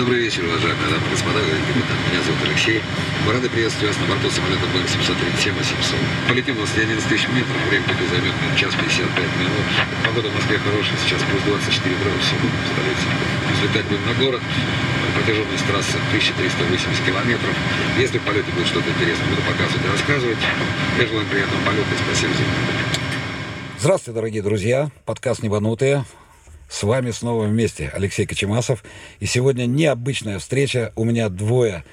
Добрый вечер, уважаемые дамы и господа, капитан. Меня зовут Алексей. Мы рады приветствовать вас на борту самолета Boeing 737 800. Полетим у нас 11 тысяч метров, время пути займет час 55 минут. Погода в Москве хорошая, сейчас плюс 24 градуса в столице. Взлетать будем на город. Протяженность трассы 1380 километров. Если в полете будет что-то интересное, буду показывать и рассказывать. Я желаю приятного полета и спасибо за внимание. Здравствуйте, дорогие друзья. Подкаст «Небанутые». С вами снова вместе Алексей Кочемасов. И сегодня необычная встреча. У меня двое.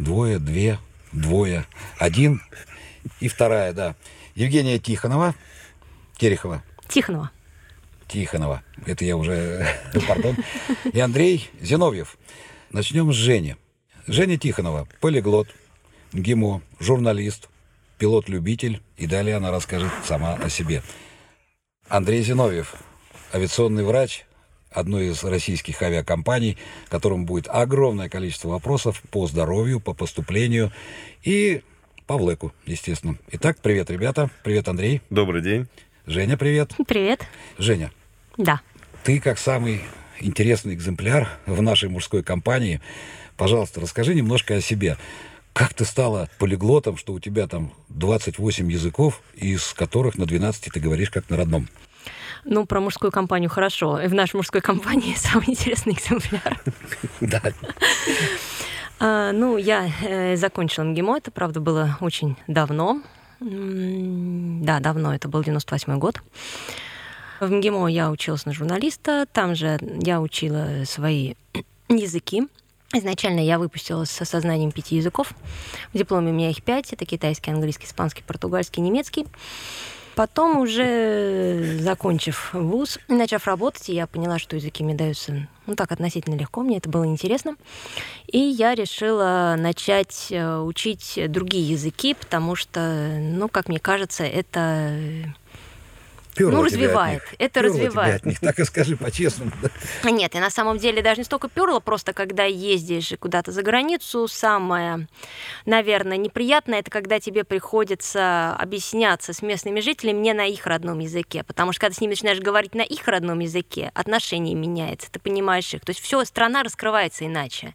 Двое, две, двое. Один и вторая, да. Евгения Тихонова. Терехова. Тихонова. Тихонова. Это я уже, пардон. И Андрей Зиновьев. Начнем с Жени. Женя Тихонова. Полиглот, ГИМО, журналист, пилот-любитель. И далее она расскажет сама о себе. Андрей Зиновьев авиационный врач одной из российских авиакомпаний, которому будет огромное количество вопросов по здоровью, по поступлению и по влеку, естественно. Итак, привет, ребята. Привет, Андрей. Добрый день. Женя, привет. Привет. Женя. Да. Ты, как самый интересный экземпляр в нашей мужской компании, пожалуйста, расскажи немножко о себе. Как ты стала полиглотом, что у тебя там 28 языков, из которых на 12 ты говоришь как на родном? Ну, про мужскую компанию хорошо. И в нашей мужской компании самый интересный экземпляр. Да. А, ну, я э, закончила МГИМО, это, правда, было очень давно. Да, давно, это был 98 год. В МГИМО я училась на журналиста, там же я учила свои языки. Изначально я выпустилась с осознанием пяти языков. В дипломе у меня их пять. Это китайский, английский, испанский, португальский, немецкий. Потом уже закончив вуз, начав работать, я поняла, что языки мне даются ну так относительно легко, мне это было интересно. И я решила начать э, учить другие языки, потому что, ну, как мне кажется, это Перло ну, развивает. Это Перло развивает. От них, так и скажи по-честному. Нет, и на самом деле даже не столько перло, просто когда ездишь куда-то за границу, самое, наверное, неприятное, это когда тебе приходится объясняться с местными жителями не на их родном языке, потому что когда с ними начинаешь говорить на их родном языке, отношение меняется, ты понимаешь их. То есть все, страна раскрывается иначе.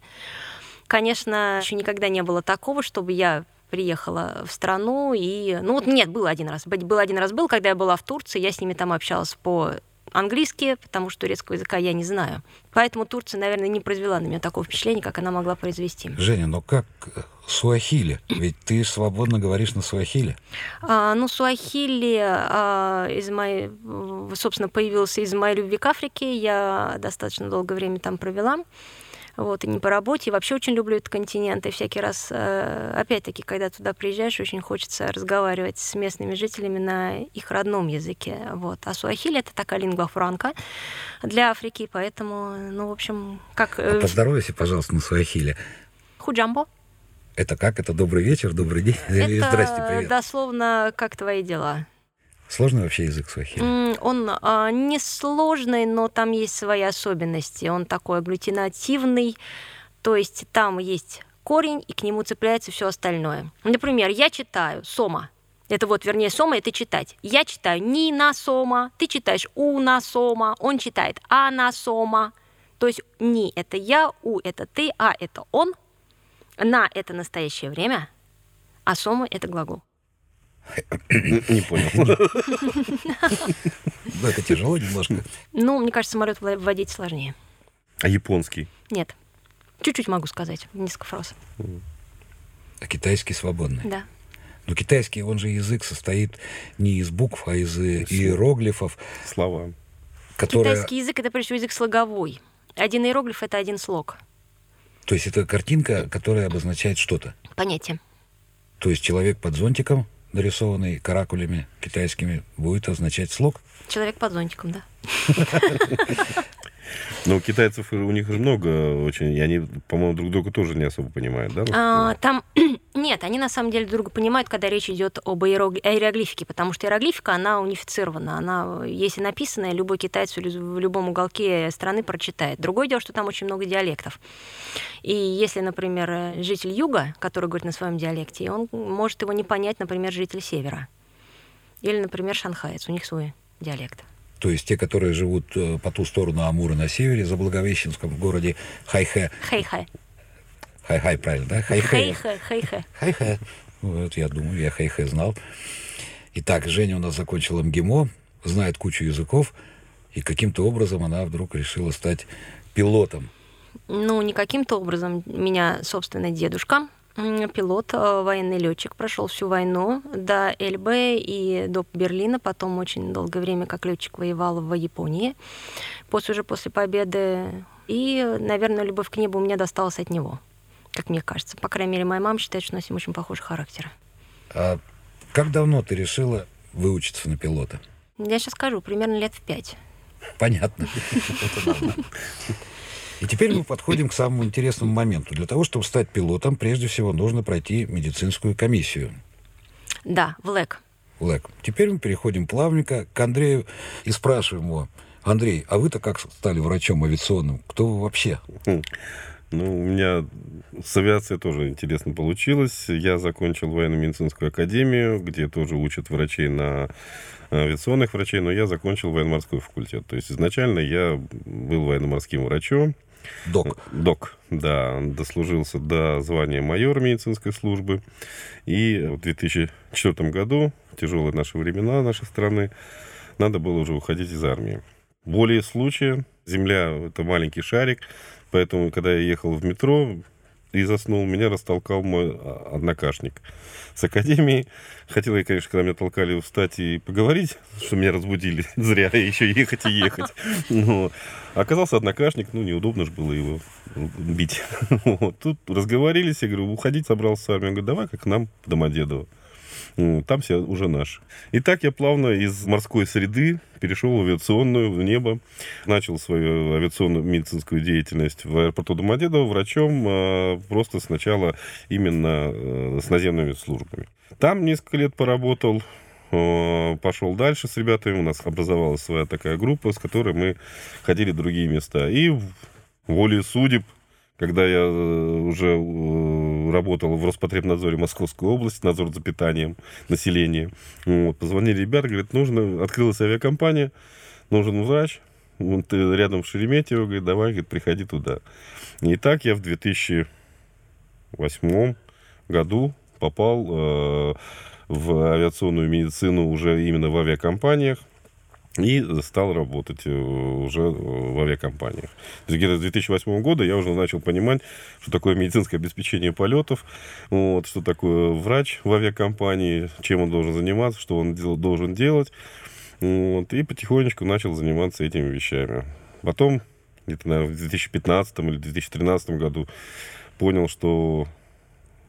Конечно, еще никогда не было такого, чтобы я приехала в страну, и, ну вот нет, был один раз, был один раз был, когда я была в Турции, я с ними там общалась по английски, потому что турецкого языка я не знаю. Поэтому Турция, наверное, не произвела на меня такого впечатления, как она могла произвести. Женя, но как суахили? Ведь ты свободно говоришь на суахили. А, ну, суахили а, из моей, собственно, появился из моей любви к Африке. Я достаточно долгое время там провела вот, и не по работе. И вообще очень люблю этот континент. И всякий раз, э, опять-таки, когда туда приезжаешь, очень хочется разговаривать с местными жителями на их родном языке. Вот. А суахили — это такая лингва франка для Африки, поэтому, ну, в общем, как... А поздоровайся, пожалуйста, на суахили. Худжамбо. Это как? Это добрый вечер, добрый день? Это Здрасте, привет. дословно «как твои дела?». Сложный вообще язык суахили? Он а, не сложный, но там есть свои особенности. Он такой агглютинативный, то есть там есть корень, и к нему цепляется все остальное. Например, я читаю «сома», это вот, вернее, сома это читать. Я читаю ни на сома, ты читаешь у на сома, он читает а на сома. То есть ни это я, у это ты, а это он, на это настоящее время, а сома это глагол. Не понял. Ну, это тяжело немножко. Ну, мне кажется, самолет вводить сложнее. А японский? Нет. Чуть-чуть могу сказать, несколько фраз. А китайский свободный? Да. Но китайский, он же язык состоит не из букв, а из иероглифов. Слова. Которые... Китайский язык это прежде всего язык слоговой. Один иероглиф это один слог. То есть это картинка, которая обозначает что-то. Понятие. То есть человек под зонтиком нарисованный каракулями китайскими, будет означать слог? Человек под зонтиком, да. Но у китайцев у них же много очень, и они, по-моему, друг друга тоже не особо понимают, да? А, там нет, они на самом деле друг друга понимают, когда речь идет об иероглифике, потому что иероглифика, она унифицирована, она, если написанная, любой китайец в любом уголке страны прочитает. Другое дело, что там очень много диалектов. И если, например, житель юга, который говорит на своем диалекте, он может его не понять, например, житель севера. Или, например, шанхаец, у них свой диалект. То есть те, которые живут э, по ту сторону Амура на севере, за Благовещенском, в городе Хайхэ. Хей-хе. Хай-хай, правильно, да? Хайхэ. Хай-хэ. Вот, я думаю, я хай-хэ знал. Итак, Женя у нас закончила МГИМО, знает кучу языков, и каким-то образом она вдруг решила стать пилотом. Ну, не каким-то образом. Меня, собственно, дедушка, пилот, э, военный летчик, прошел всю войну до Эльбы и до Берлина. Потом очень долгое время как летчик воевал в Японии. После уже после победы. И, наверное, любовь к небу у меня досталась от него, как мне кажется. По крайней мере, моя мама считает, что у нас с ним очень похожий характер. А как давно ты решила выучиться на пилота? Я сейчас скажу, примерно лет в пять. Понятно. И теперь мы подходим к самому интересному моменту. Для того, чтобы стать пилотом, прежде всего нужно пройти медицинскую комиссию. Да, в ЛЭК. ЛЭК. Теперь мы переходим плавненько к Андрею и спрашиваем его, Андрей, а вы-то как стали врачом авиационным? Кто вы вообще? Ну, у меня с авиацией тоже интересно получилось. Я закончил военно-медицинскую академию, где тоже учат врачей на авиационных врачей, но я закончил военно-морской факультет. То есть изначально я был военно-морским врачом. Док. Док, да, дослужился до звания майора медицинской службы. И в 2004 году, тяжелые наши времена нашей страны, надо было уже уходить из армии. Более случая, Земля — это маленький шарик, поэтому, когда я ехал в метро и заснул, меня растолкал мой а, однокашник с академии. Хотел я, конечно, когда меня толкали встать и поговорить, что меня разбудили зря, еще ехать и ехать. Но оказался однокашник, ну, неудобно же было его бить. Вот. Тут разговорились, я говорю, уходить собрался с армии. Он говорит, давай как к нам в Домодедово. Там все уже наш. И так я плавно из морской среды перешел в авиационную, в небо. Начал свою авиационную медицинскую деятельность в аэропорту Домодедово врачом, а, просто сначала именно э, с наземными службами. Там несколько лет поработал, э, пошел дальше с ребятами. У нас образовалась своя такая группа, с которой мы ходили в другие места. И воле судеб когда я э, уже работал в Роспотребнадзоре Московской области, надзор за питанием населения, вот, позвонили ребята, говорят, нужно, открылась авиакомпания, нужен врач, вот ты рядом в Шереметьево, говорит, давай, говорит, приходи туда. И так я в 2008 году попал э, в авиационную медицину уже именно в авиакомпаниях и стал работать э, уже в авиакомпаниях. То есть где-то с 2008 года я уже начал понимать, что такое медицинское обеспечение полетов, вот, что такое врач в авиакомпании, чем он должен заниматься, что он дел, должен делать. Вот, и потихонечку начал заниматься этими вещами. Потом, где-то, наверное, в 2015 или 2013 году понял, что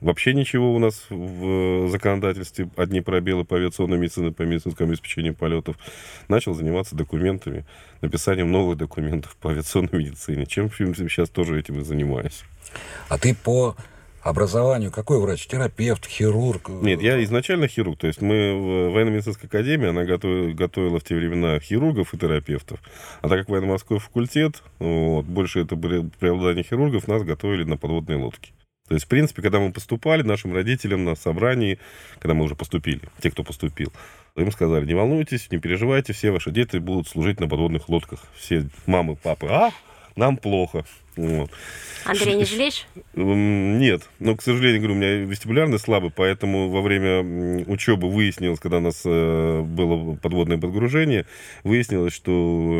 Вообще ничего у нас в законодательстве, одни пробелы по авиационной медицине, по медицинскому обеспечению полетов. Начал заниматься документами, написанием новых документов по авиационной медицине. Чем сейчас тоже этим и занимаюсь. А ты по образованию какой врач? Терапевт, хирург? Нет, я изначально хирург. То есть мы в военно-медицинской академии, она готовила, готовила в те времена хирургов и терапевтов. А так как военно-морской факультет, вот, больше это были преобладание хирургов, нас готовили на подводные лодки. То есть, в принципе, когда мы поступали, нашим родителям на собрании, когда мы уже поступили, те, кто поступил, им сказали, не волнуйтесь, не переживайте, все ваши дети будут служить на подводных лодках. Все мамы, папы, а, нам плохо. Вот. Андрей, не жалеешь? Нет. Но, к сожалению, говорю, у меня вестибулярный слабый, поэтому во время учебы выяснилось, когда у нас э, было подводное подгружение, выяснилось, что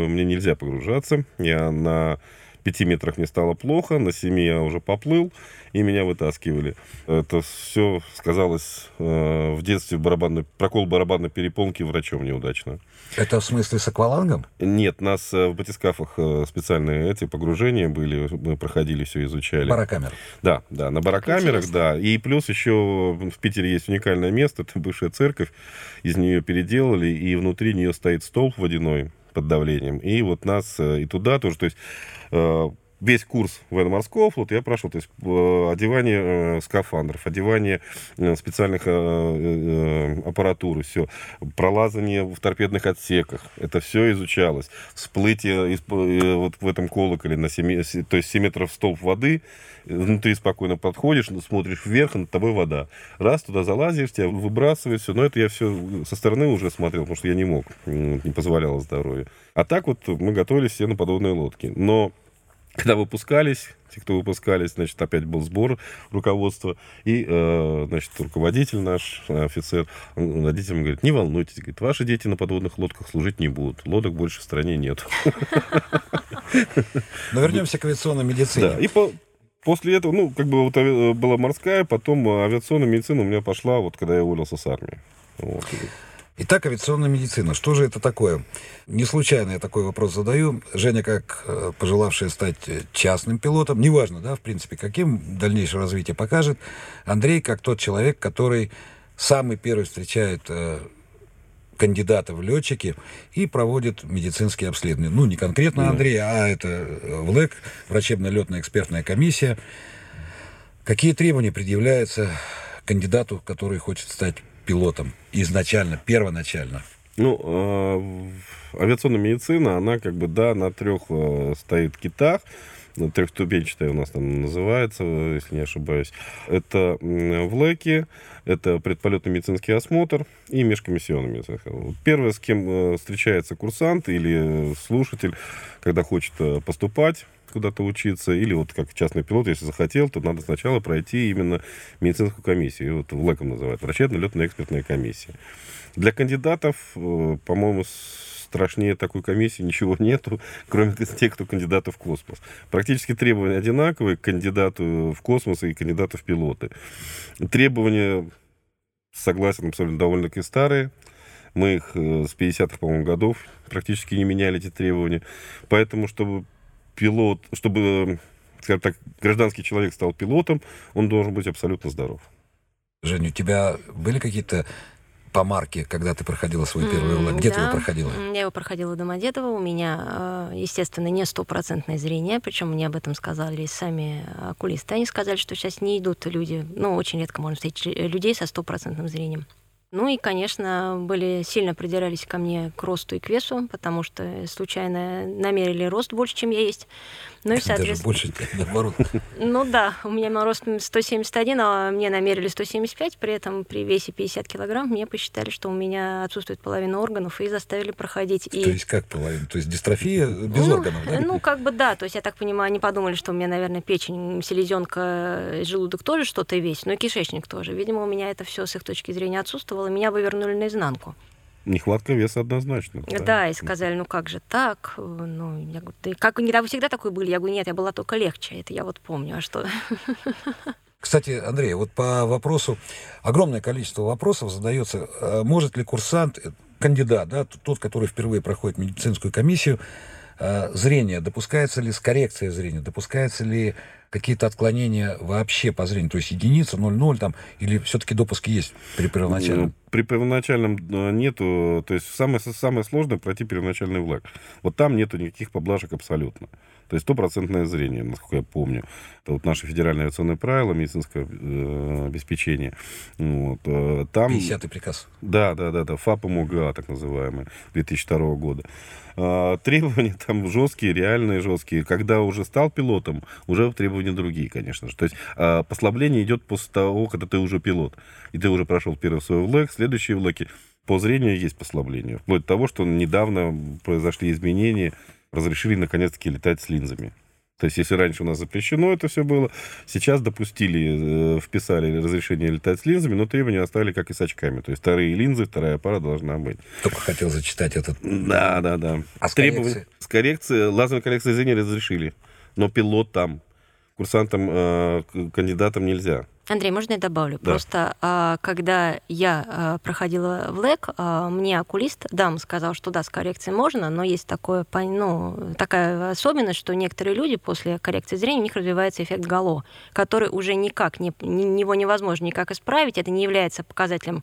мне нельзя погружаться. Я на пяти метрах мне стало плохо, на семи я уже поплыл, и меня вытаскивали. Это все сказалось э, в детстве барабанной, прокол барабанной перепонки врачом неудачно. Это в смысле с аквалангом? Нет, нас э, в батискафах э, специальные эти погружения были, мы проходили, все изучали. Барокамер. Да, да, на барокамерах, да. И плюс еще в Питере есть уникальное место, это бывшая церковь, из нее переделали, и внутри нее стоит столб водяной, под давлением. И вот нас э, и туда тоже. То есть э, весь курс военно-морского флота я прошел. То есть э, одевание э, скафандров, одевание э, специальных э, аппаратуры, все. Пролазание в торпедных отсеках. Это все изучалось. Всплытие вот в этом колоколе на 7, то есть 7 метров столб воды. Внутри спокойно подходишь, смотришь вверх, над тобой вода. Раз туда залазишь, тебя выбрасывает все. Но это я все со стороны уже смотрел, потому что я не мог, не позволяло здоровье. А так вот мы готовились все на подводные лодки. Но когда выпускались, те, кто выпускались, значит, опять был сбор руководства, и, э, значит, руководитель наш, офицер, он родителям говорит, не волнуйтесь, говорит, ваши дети на подводных лодках служить не будут, лодок больше в стране нет. Но вернемся к авиационной медицине. Да, и по, после этого, ну, как бы вот была морская, потом авиационная медицина у меня пошла, вот когда я уволился с армии. Вот. Итак, авиационная медицина. Что же это такое? Не случайно я такой вопрос задаю. Женя, как э, пожелавшая стать частным пилотом, неважно, да, в принципе, каким дальнейшее развитие покажет, Андрей, как тот человек, который самый первый встречает э, кандидата в летчики и проводит медицинские обследования. Ну, не конкретно Андрей, а это э, ВЛЭК, врачебно-летная экспертная комиссия. Какие требования предъявляются кандидату, который хочет стать пилотом изначально, первоначально? Ну, э, авиационная медицина, она как бы, да, на трех э, стоит китах. Трехступенчатая у нас там называется, если не ошибаюсь. Это ВЛЭКи, это предполетный медицинский осмотр и межкомиссионный медицинский Первое, с кем э, встречается курсант или слушатель, когда хочет э, поступать куда-то учиться, или вот как частный пилот, если захотел, то надо сначала пройти именно медицинскую комиссию. Вот ВЛЭКом называют, врачебно-летная экспертная комиссия. Для кандидатов, э, по-моему, страшнее такой комиссии ничего нету, кроме тех, кто кандидаты в космос. Практически требования одинаковые к кандидату в космос и кандидату в пилоты. Требования, согласен, абсолютно довольно-таки старые. Мы их э, с 50-х, по-моему, годов практически не меняли, эти требования. Поэтому, чтобы пилот, чтобы, скажем так, гражданский человек стал пилотом, он должен быть абсолютно здоров. Женя, у тебя были какие-то по марке, когда ты проходила свой первый УЛЭК? Где да, ты его проходила? Я его проходила в Домодедово. У меня, э, естественно, не стопроцентное зрение, причем мне об этом сказали сами окулисты. Они сказали, что сейчас не идут люди, ну, очень редко можно встретить людей со стопроцентным зрением. Ну и, конечно, были сильно придирались ко мне к росту и к весу, потому что случайно намерили рост больше, чем я есть. Ну и, соответственно... Даже больше, наоборот. Ну да, у меня рост 171, а мне намерили 175, при этом при весе 50 килограмм мне посчитали, что у меня отсутствует половина органов, и заставили проходить. То есть как половина? То есть дистрофия без ну, органов, да? Ну, как бы да, то есть я так понимаю, они подумали, что у меня, наверное, печень, селезенка, желудок тоже что-то весит, но и кишечник тоже. Видимо, у меня это все с их точки зрения отсутствовало, меня вывернули наизнанку. Нехватка веса однозначно. Да, да, и сказали, ну как же так? Ну, я говорю, ты как не вы всегда такой были? Я говорю, нет, я была только легче. Это я вот помню, а что? Кстати, Андрей, вот по вопросу, огромное количество вопросов задается, э, может ли курсант, э, кандидат, да, тот, который впервые проходит медицинскую комиссию, э, зрение, допускается ли с коррекцией зрения, допускается ли какие-то отклонения вообще по зрению, то есть единица, 0,0 там, или все-таки допуски есть при первоначальном? Ну, при первоначальном э, нету, то есть самое, самое сложное пройти первоначальный влаг. Вот там нету никаких поблажек абсолютно. То есть стопроцентное зрение, насколько я помню. Это вот наши федеральные авиационные правила, медицинское э, обеспечение. Вот, э, там... 50-й приказ. Да, да, да, да, ФАП МОГА, так называемый, 2002 года. Э, требования там жесткие, реальные жесткие. Когда уже стал пилотом, уже требования другие, конечно же. То есть э, послабление идет после того, когда ты уже пилот. И ты уже прошел первый свой влэк, следующие влэки. По зрению есть послабление. Вплоть до того, что недавно произошли изменения, разрешили наконец-таки летать с линзами. То есть, если раньше у нас запрещено это все было, сейчас допустили, э, вписали разрешение летать с линзами, но требования оставили как и с очками. То есть, вторые линзы, вторая пара должна быть. Только хотел зачитать этот. Да, да, да. А с коррекцией? С коррекцией, лазерной коррекцией зрения разрешили. Но пилот там, курсантам, э, кандидатам нельзя. Андрей, можно я добавлю? Да. Просто а, когда я а, проходила в ЛЭК, а, мне окулист, дам, сказал, что да, с коррекцией можно, но есть такое, ну, такая особенность, что некоторые люди после коррекции зрения, у них развивается эффект гало, который уже никак, не, не- его невозможно никак исправить, это не является показателем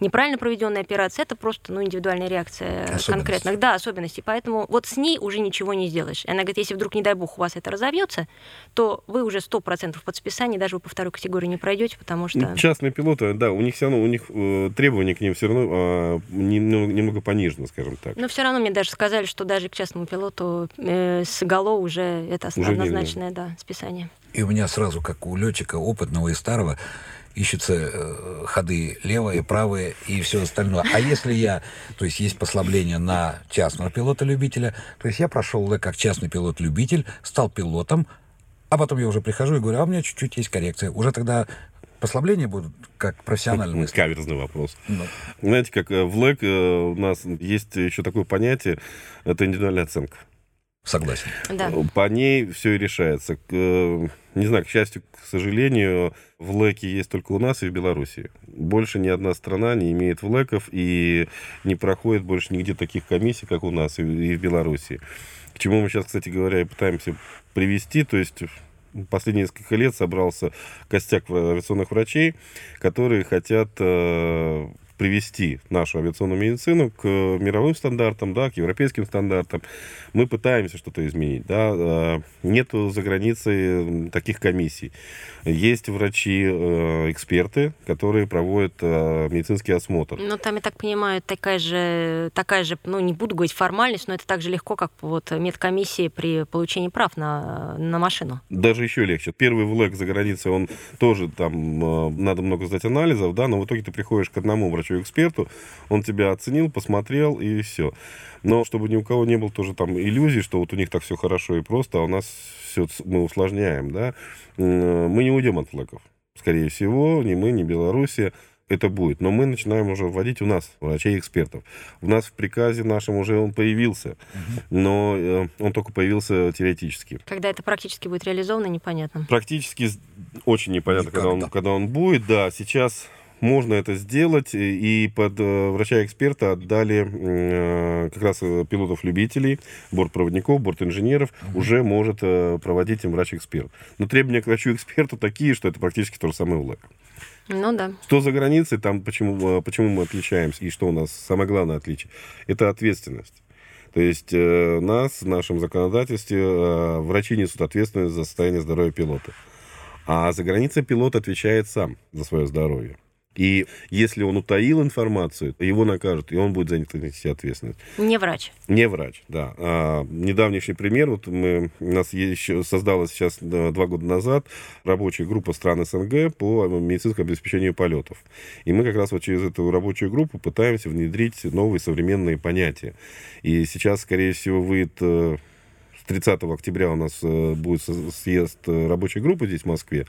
неправильно проведенной операции, это просто ну, индивидуальная реакция конкретных да, особенностей. Поэтому вот с ней уже ничего не сделаешь. И Она говорит, если вдруг, не дай бог, у вас это разовьется, то вы уже 100% под списание даже вы по второй категории не пройдете, потому что... Частные пилоты, да, у них все равно, у них э, требования к ним все равно а, немного, немного понижены, скажем так. Но все равно мне даже сказали, что даже к частному пилоту э, с гало уже это Уже однозначное да, списание. И у меня сразу, как у летчика опытного и старого, ищутся э, ходы левые, правые и все остальное. А если я, то есть есть послабление на частного пилота-любителя, то есть я прошел как частный пилот-любитель, стал пилотом, а потом я уже прихожу и говорю, а у меня чуть-чуть есть коррекция. Уже тогда послабления будут как профессиональные. мысли. Каверзный вопрос. Ну, Знаете, как э, в ЛЭК э, у нас есть еще такое понятие, это индивидуальная оценка. согласен. Да. По ней все и решается. К, э, Не знаю, к счастью, к сожалению, в ЛЭКе есть только у нас и в Беларуси. Больше ни одна страна не имеет ВЛЭКов и не проходит больше нигде таких комиссий, как у нас и и в Беларуси. К чему мы сейчас, кстати говоря, и пытаемся привести. То есть последние несколько лет собрался костяк авиационных врачей, которые хотят э, привести нашу авиационную медицину к мировым стандартам, да, к европейским стандартам. Мы пытаемся что-то изменить. Да. Э, Нету за границей таких комиссий. Есть врачи-эксперты, которые проводят э, медицинский осмотр. Ну, там, я так понимаю, такая же, такая же, ну, не буду говорить формальность, но это так же легко, как вот медкомиссии при получении прав на, на машину. Даже еще легче. Первый ВЛЭК за границей, он тоже там э, надо много сдать анализов, да, но в итоге ты приходишь к одному врачу-эксперту, он тебя оценил, посмотрел и все. Но чтобы ни у кого не было тоже там иллюзий, что вот у них так все хорошо и просто, а у нас все мы усложняем, да, М, мы не уйдем от ВЛЭКов. Скорее всего, ни мы, ни Белоруссия это будет. Но мы начинаем уже вводить у нас врачей-экспертов. У нас в приказе нашем уже он появился, но э, он только появился теоретически. Когда это практически будет реализовано, непонятно. Практически очень непонятно, когда он, когда он будет. Да, сейчас можно это сделать, и и под э, врача-эксперта отдали э, как раз э, пилотов-любителей, бортпроводников, бортинженеров, уже может э, проводить им врач-эксперт. Но требования к врачу-эксперту такие, что это практически то же самое УЛЭК. Ну да. Что за границей, там почему, э, почему мы отличаемся, и что у нас самое главное отличие, это ответственность. То есть э, нас, в нашем законодательстве, э, врачи несут ответственность за состояние здоровья пилота. А за границей пилот отвечает сам за свое здоровье. И если он утаил информацию, его накажут, и он будет за это нести ответственность. Не врач. Не врач, да. А, недавнейший пример, вот мы, у нас еще создалась сейчас два года назад рабочая группа стран СНГ по медицинскому обеспечению полетов. И мы как раз вот через эту рабочую группу пытаемся внедрить новые современные понятия. И сейчас, скорее всего, выйдет э, 30 октября у нас э, будет съезд э, рабочей группы здесь, в Москве.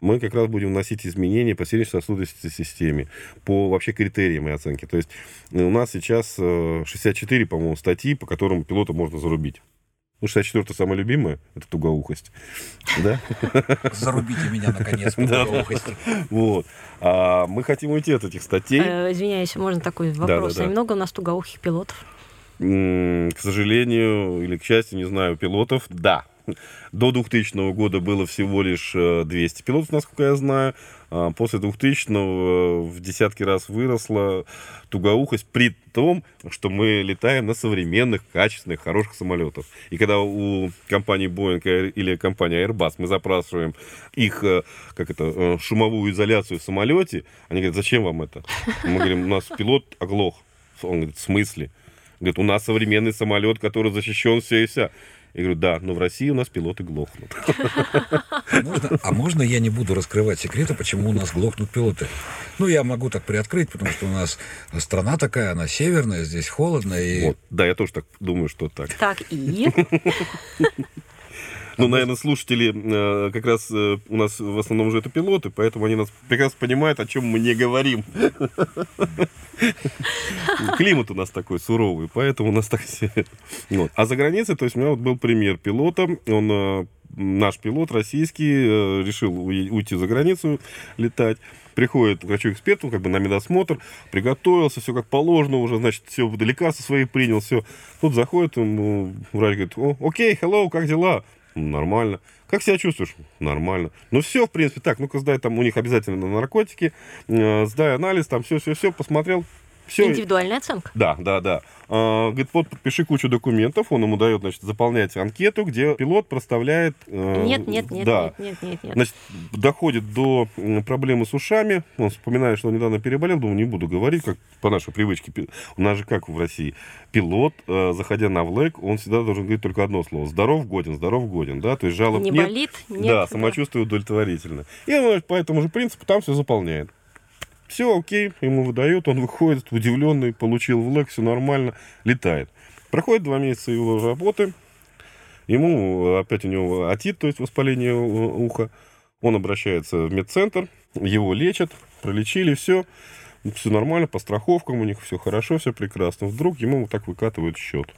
Мы как раз будем вносить изменения по сердечно-сосудистой системе, по вообще критериям и оценке. То есть э, у нас сейчас э, 64, по-моему, статьи, по которым пилота можно зарубить. Ну, 64 самое любимое, это тугоухость. Да? Зарубите меня, наконец, по тугоухости. Вот. А мы хотим уйти от этих статей. Извиняюсь, можно такой вопрос? А много у нас тугоухих пилотов? К сожалению, или к счастью, не знаю, пилотов, да. До 2000 года было всего лишь э, 200 пилотов, насколько я знаю. А После 2000 в десятки раз выросла тугоухость, при том, что мы летаем на современных, качественных, хороших самолетах. И когда у компании Boeing или компании Airbus мы запрашиваем их, э, как это, э, шумовую изоляцию в самолете, они говорят, зачем вам это? Мы говорим, у нас пилот оглох. Он говорит, в смысле? Говорит, у нас современный самолет, который защищен все и вся. Я говорю, да, но в России у нас пилоты глохнут. Можно- а можно я не буду раскрывать секреты, почему у нас глохнут пилоты? Ну, я могу так приоткрыть, потому что у нас страна такая, она северная, здесь холодно, и Вот. Да, я тоже так думаю, что так. Так, и? Ну, наверное, слушатели э, как раз э, у нас в основном уже это пилоты, поэтому они нас прекрасно понимают, о чем мы не говорим. Климат у нас такой суровый, поэтому у нас так все. Вот. А за границей, то есть у меня вот был пример пилота, он э, наш пилот российский решил уйти за границу летать. Приходит к врачу-эксперту, как бы на медосмотр, приготовился, все как положено, уже, значит, все лекарства свои принял, все. Тут заходит ему врач, говорит, о, окей, hello, как дела? «Ну, Нормально. Как себя чувствуешь? Нормально. Ну все, в принципе, так, ну-ка сдай, там у них обязательно наркотики, э, сдай анализ, там все-все-все, посмотрел. Все, Индивидуальная оценка. да, да, да. А, говорит, вот подпиши кучу документов, он ему дает, значит, заполнять анкету, где пилот проставляет... э, Нет, нет, нет, да. нет, нет, нет, нет. Значит, доходит до проблемы с ушами. Он вспоминает, что он недавно переболел. Думаю, не буду говорить, как по нашей привычке. У нас же как в России. Пилот, э, заходя на влэк, он всегда должен говорить только одно слово. Здоров, годен, здоров, годен. Да? То есть жалоб Не нет. болит, нет. да, самочувствие удовлетворительно. И он по этому же принципу там все заполняет. Все, окей, ему выдают, он выходит удивленный, получил в лэг, все нормально, летает. Проходит два месяца его работы, ему опять у него атит, то есть воспаление уха. Он обращается в медцентр, его лечат, пролечили, все, все нормально, по страховкам у них все хорошо, все прекрасно. Вдруг ему вот так выкатывают счет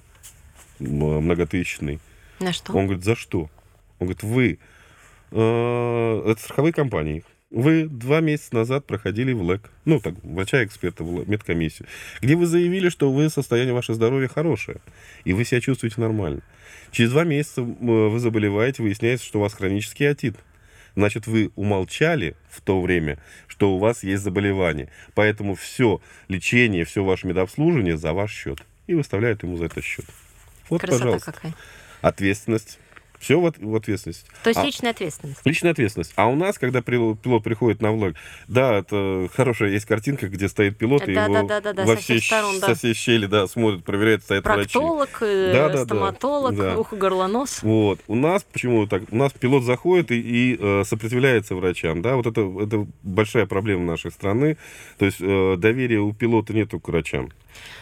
многотысячный. На что? Он говорит, за что? Он говорит, вы, э, это страховые компании, вы два месяца назад проходили в ЛЭК, ну, так, врача-эксперта в ЛЭК, медкомиссию, где вы заявили, что вы состояние ваше здоровья хорошее, и вы себя чувствуете нормально. Через два месяца э, вы заболеваете, выясняется, что у вас хронический отит. Значит, вы умолчали в то время, что у вас есть заболевание. Поэтому все лечение, все ваше медобслуживание за ваш счет. И выставляют ему за это счет. Вот, Красота пожалуйста. какая. Ответственность. Все в, от- в ответственность. То есть А- личная ответственность. Личная ответственность. А у нас, когда пилот приходит на влог, да, это хорошая есть картинка, где стоит пилот, и Да, его да, да, да, да, во со все, всех сторон, да. со всей щели, да, смотрит, проверяет, стоят врачи. Проктолог, э, Да, да, да. стоматолог, Да. ухо-горлонос. Вот. У нас почему так? У нас пилот заходит и, и, э, сопротивляется врачам. Да? Вот это, это большая проблема нашей страны. То есть э, доверия у пилота нету к врачам.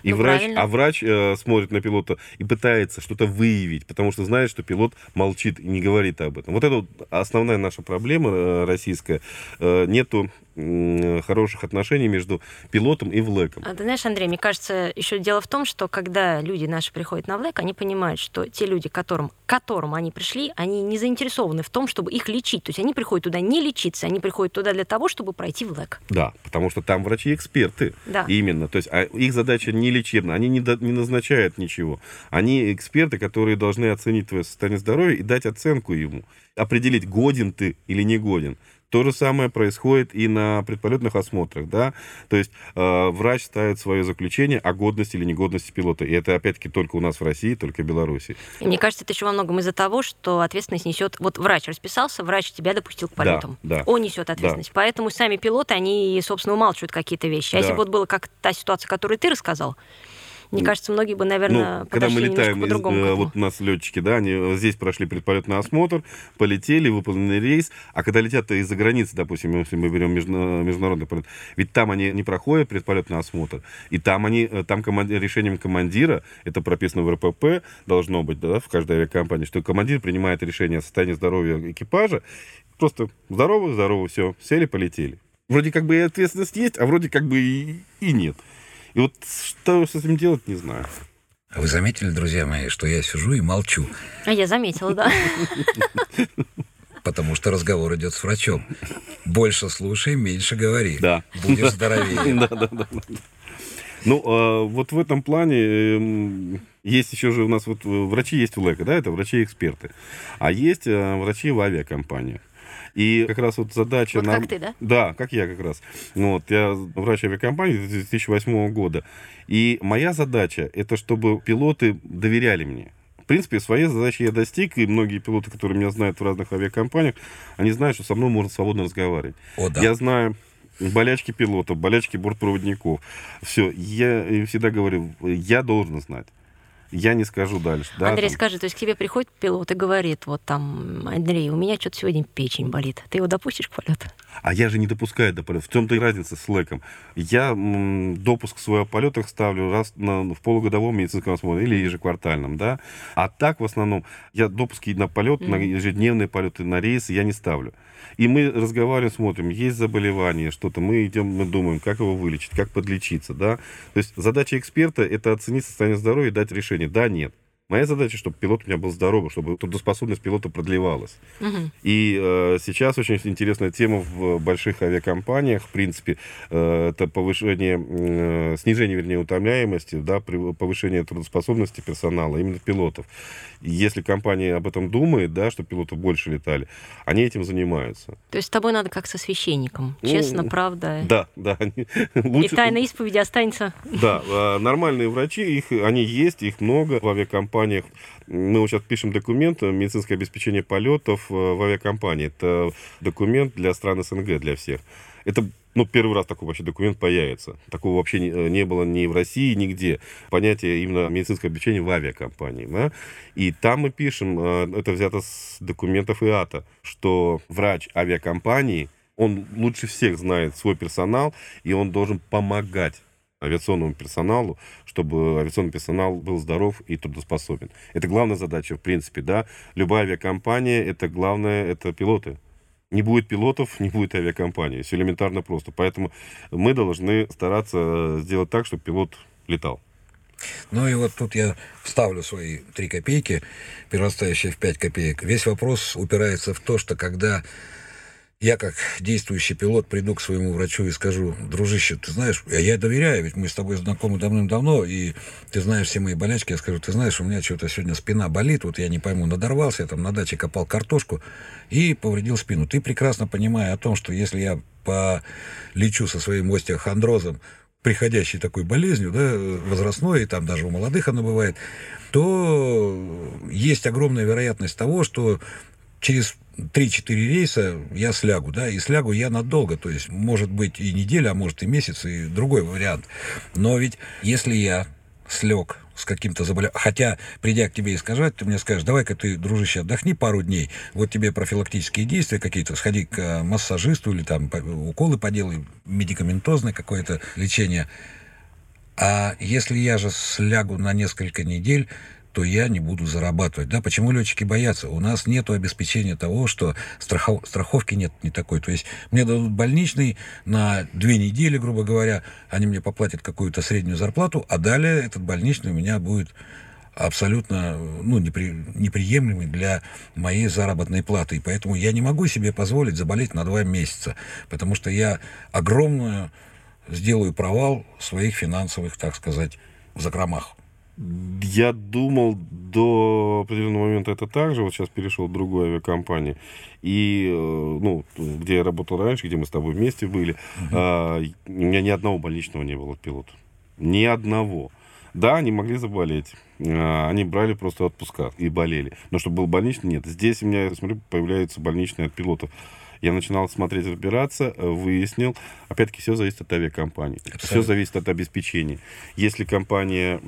И Ну, врач, правильно. а врач э, смотрит на пилота и пытается что-то выявить, потому что знает, что пилот молчит и не говорит об этом. Вот это вот основная наша проблема э, российская. Э, нету хороших отношений между пилотом и влеком. А ты знаешь, Андрей, мне кажется, еще дело в том, что когда люди наши приходят на ВЛЭК, они понимают, что те люди, к которым, к которым они пришли, они не заинтересованы в том, чтобы их лечить. То есть они приходят туда не лечиться, они приходят туда для того, чтобы пройти ВЛЭК. Да, потому что там врачи-эксперты. Да. Именно. То есть а их задача не лечебная. Они не, до- не назначают ничего. Они эксперты, которые должны оценить твое состояние здоровья и дать оценку ему. Определить, годен ты или не годен. То же самое происходит и на предполетных осмотрах, да, то есть э, врач ставит свое заключение о годности или негодности пилота, и это опять-таки только у нас в России, только в Беларуси. И мне кажется, это еще во многом из-за того, что ответственность несет... Вот врач расписался, врач тебя допустил к Да, полетам. да. Он несет ответственность. Поэтому сами пилоты, они, собственно, умалчивают какие-то вещи. А Да. если бы вот было как та ситуация, которую ты рассказал, мне Ну, кажется, многие бы, наверное, Ну, когда мы летаем, из- э, вот у нас летчики, да, они э, здесь прошли предполетный осмотр, полетели, выполнили рейс, а когда летят из-за границы, допустим, если мы берем международный полет, ведь там они не проходят предполетный осмотр, и там они, э, там команди- решением командира, это прописано в РПП, должно быть, да, в каждой авиакомпании, что командир принимает решение о состоянии здоровья экипажа, просто здорово, здорово, все, сели, полетели. Вроде как бы и ответственность есть, а вроде как бы и, и нет. И вот что с этим делать, не знаю. А Вы заметили, друзья мои, что я сижу и молчу, А я заметила, да. потому что разговор идет с врачом. Больше слушай, меньше говори. Да. Будешь здоровее. Да, да, да. Ну, а, вот в этом плане эм, есть еще же у нас вот э, врачи есть в ЛЭК, да, это врачи-эксперты, а есть э, врачи в авиакомпаниях. И как раз вот задача... Вот нам- как ты, да? Да, как я как раз. Ну, вот, я врач авиакомпании с 2008 года. И моя задача, это чтобы пилоты доверяли мне. В принципе, своей задачи я достиг, и многие пилоты, которые меня знают в разных авиакомпаниях, они знают, что со мной можно свободно разговаривать. О, да. Я знаю болячки пилотов, болячки бортпроводников. Все, я им всегда говорю, я должен знать. Я не скажу дальше. Да, Андрей, там. скажи, то есть к тебе приходит пилот и говорит, вот там, Андрей, у меня что-то сегодня печень болит. Ты его допустишь к полету? А я же не допускаю до полета. В чем-то и разница с лэком. Я допуск свой полетах ставлю раз на, в полугодовом медицинском осмотре или ежеквартальном, да. А так, в основном, я допуски на полет, на ежедневные полеты, на рейсы я не ставлю. И мы разговариваем, смотрим, есть заболевание, что-то, мы идем, мы думаем, как его вылечить, как подлечиться, да. То есть задача эксперта – это оценить состояние здоровья и дать решение, да, нет. Моя задача, чтобы пилот у меня был здоровый, чтобы трудоспособность пилота продлевалась. Мгм. И э, сейчас очень интересная тема в больших авиакомпаниях, в принципе, э, это повышение, э, снижение, вернее, утомляемости, да, повышение трудоспособности персонала, именно пилотов. И если компания об этом думает, да, что пилоты больше летали, они этим занимаются. То есть с тобой надо как со священником. Ну, Честно, правда. Да, да, они И лучше... тайна исповеди останется. Да, а, нормальные врачи, их, они есть, их много в авиакомпаниях. Мы вот сейчас пишем документ «Медицинское обеспечение полетов э, в авиакомпании». Это документ для стран СНГ, для всех. Это ну, первый раз такой вообще документ появится. Такого вообще не, не было ни в России, нигде. Понятие именно медицинское обеспечение в авиакомпании. Да? И там мы пишем, э, это взято с документов ИАТа, что врач авиакомпании, он лучше всех знает свой персонал, и он должен помогать авиационному персоналу, чтобы авиационный персонал был здоров и трудоспособен. Это главная задача, в принципе, да. Любая авиакомпания, это главное, это пилоты. Не будет пилотов, не будет авиакомпании. Все элементарно просто. Поэтому мы должны стараться сделать так, чтобы пилот летал. Ну и вот тут я вставлю свои три копейки, перерастающие в пять копеек. Весь вопрос упирается в то, что когда я как действующий пилот приду к своему врачу и скажу, дружище, ты знаешь, я, я доверяю, ведь мы с тобой знакомы давным-давно, и ты знаешь все мои болячки, я скажу, ты знаешь, у меня что-то сегодня спина болит, вот я не пойму, надорвался, я там на даче копал картошку и повредил спину. Ты прекрасно понимая о том, что если я полечу со своим остеохондрозом, приходящей такой болезнью, да, возрастной, и там даже у молодых она бывает, то есть огромная вероятность того, что через 3-4 рейса я слягу, да, и слягу я надолго, то есть может быть и неделя, а может и месяц, и другой вариант. Но ведь если я слег с каким-то заболеванием, хотя, придя к тебе и сказать, ты мне скажешь, давай-ка ты, дружище, отдохни пару дней, вот тебе профилактические действия какие-то, сходи к э, массажисту или там уколы поделай, медикаментозное какое-то лечение. А если я же слягу на несколько недель, то я не буду зарабатывать. Да, почему летчики боятся? У нас нет обеспечения того, что страхов- страховки нет не такой. То есть мне дадут больничный на две недели, грубо говоря, они мне поплатят какую-то среднюю зарплату, а далее этот больничный у меня будет абсолютно ну, непри- неприемлемый для моей заработной платы. И поэтому я не могу себе позволить заболеть на два месяца, потому что я огромную сделаю провал своих финансовых, так сказать, закромах. Я думал до определенного момента это так же. Вот сейчас перешел в другую авиакомпанию. И, э, ну, где я работал раньше, где мы с тобой вместе были, а, у меня ни одного больничного не было пилота. Ни одного. Да, они могли заболеть. А, Они брали просто отпуска и болели. Но чтобы был больничный, нет. Здесь у меня, смотрю, появляются больничные от пилотов. Я начинал смотреть, разбираться, э, выяснил. Опять-таки, все зависит от авиакомпании. Все Абсолютно. зависит от обеспечения. Если компания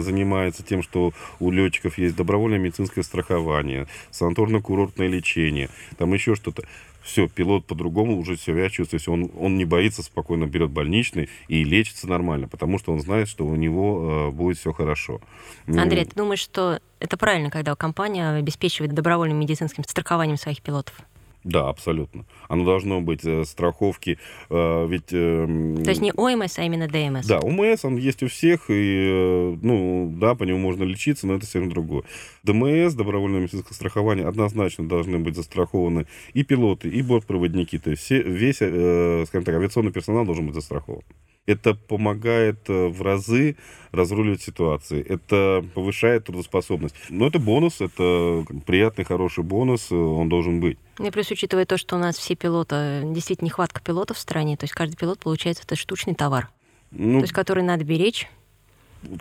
занимается тем, что у летчиков есть добровольное медицинское страхование, санаторно-курортное лечение, там еще что-то, все, пилот по-другому уже себя чувствует. Он, он не боится, спокойно берет больничный и лечится нормально, потому что он знает, что у него э, будет все хорошо. Андрей, ты думаешь, что это правильно, когда компания обеспечивает добровольным медицинским страхованием своих пилотов? Да, абсолютно. Оно должно быть э, страховки, э, ведь... эм, То есть не ОМС, а именно ДМС? Да, УМС, он есть у всех, и, э, ну, да, по нему можно лечиться, но это совсем другое. ДМС, добровольное медицинское страхование, однозначно должны быть застрахованы и пилоты, и бортпроводники, то есть все, весь, э, скажем так, авиационный персонал должен быть застрахован. Это помогает э, в разы разруливать ситуации. Это повышает трудоспособность. Но это бонус, это приятный, хороший бонус, э, он должен быть. Ну и плюс, учитывая то, что у нас все пилоты, действительно нехватка пилотов в стране, то есть каждый пилот, получается, это штучный товар, Ну, то есть который надо беречь.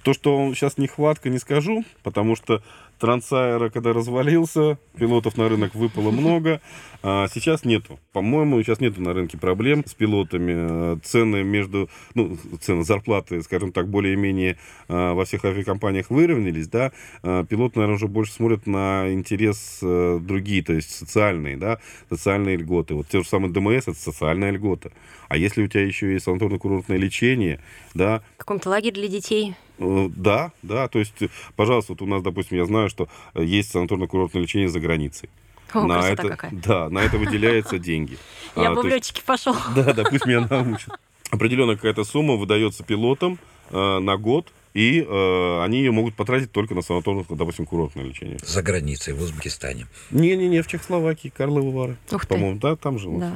То, что сейчас нехватка, не скажу, потому что Трансайра, когда развалился, пилотов на рынок выпало много, а сейчас нету. По-моему, сейчас нету на рынке проблем с пилотами. Цены между, ну, цены, зарплаты, скажем так, более-менее э, во всех авиакомпаниях выровнялись, да. Э, Пилот, наверное, уже больше смотрит на интерес э, другие, то есть социальные, да, социальные льготы. Вот те же самые ДМС, это социальная льгота. А если у тебя еще есть санаторно-курортное лечение, да, В каком-то лагере для детей. Э, Да, да, то есть, пожалуйста, вот у нас, допустим, я знаю, что э, есть санаторно-курортное лечение за границей. О, на это, какая. да, на это выделяются деньги. Я А, бы то в летчике пошел. Да, да, пусть меня научат. Определенная какая-то сумма выдается пилотам э, на год И э, они ее могут потратить только на санаторное, допустим, курортное лечение. За границей, в Узбекистане. Не-не-не, в Чехословакии, Карловы Вары. Ух ты. По-моему, да, там же. Да.